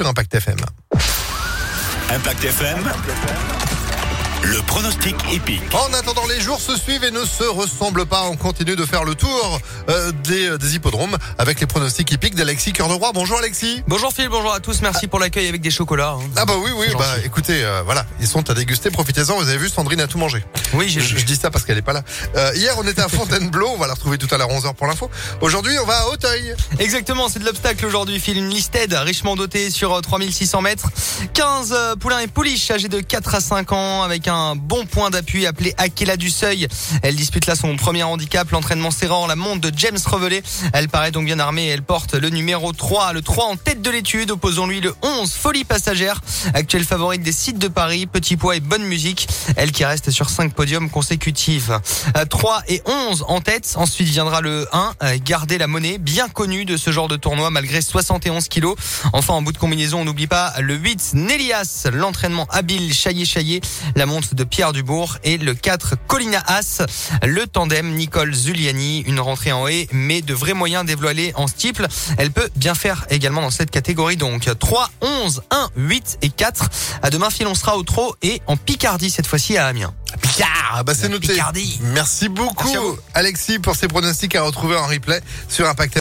sur Impact FM. Impact FM. Le pronostic épique. En attendant, les jours se suivent et ne se ressemblent pas. On continue de faire le tour euh, des, euh, des hippodromes avec les pronostics hippiques d'Alexis Cœur de Roi. Bonjour Alexis. Bonjour Phil, bonjour à tous, merci pour l'accueil avec des chocolats. hein. Ah bah oui, oui, bah gentil. écoutez, euh, voilà, ils sont à déguster, profitez-en. Vous avez vu, Sandrine a tout mangé. Oui, j'ai Je, je dis ça parce qu'elle est pas là. Euh, hier, on était à Fontainebleau, on va la retrouver tout à l'heure 11h pour l'info. Aujourd'hui, on va à Auteuil. Exactement, c'est de l'obstacle aujourd'hui. Phil, une listed richement dotée sur euh, 3600 mètres. 15 euh, poulains et pouliches âgés de 4 à 5 ans avec un bon point d'appui appelé Akela du Seuil. Elle dispute là son premier handicap, l'entraînement serrant la montre de James Revelé. Elle paraît donc bien armée et elle porte le numéro 3, le 3 en tête de l'étude. Opposons-lui le 11, Folie Passagère, actuelle favorite des sites de Paris, petit poids et bonne musique. Elle qui reste sur 5 podiums consécutifs. Euh, 3 et 11 en tête. Ensuite viendra le 1, euh, garder la monnaie, bien connu de ce genre de tournoi malgré 71 kilos. Enfin, en bout de combinaison, on n'oublie pas le 8, Nélias, l'entraînement habile, chaillé chaillé, la montre de Pierre Dubourg et le 4, Colina As, le tandem Nicole Zuliani, une rentrée en haie, mais de vrais moyens dévoilés en steeple. Elle peut bien faire également dans cette catégorie donc. 3, 11, 1, 8 et 4. À demain, Phil, on sera au trot et en Picardie cette fois-ci à Amiens. Picard, bah c'est noté. Picardie. Merci beaucoup, Merci. Alexis, pour ces pronostics à retrouver en replay sur Impact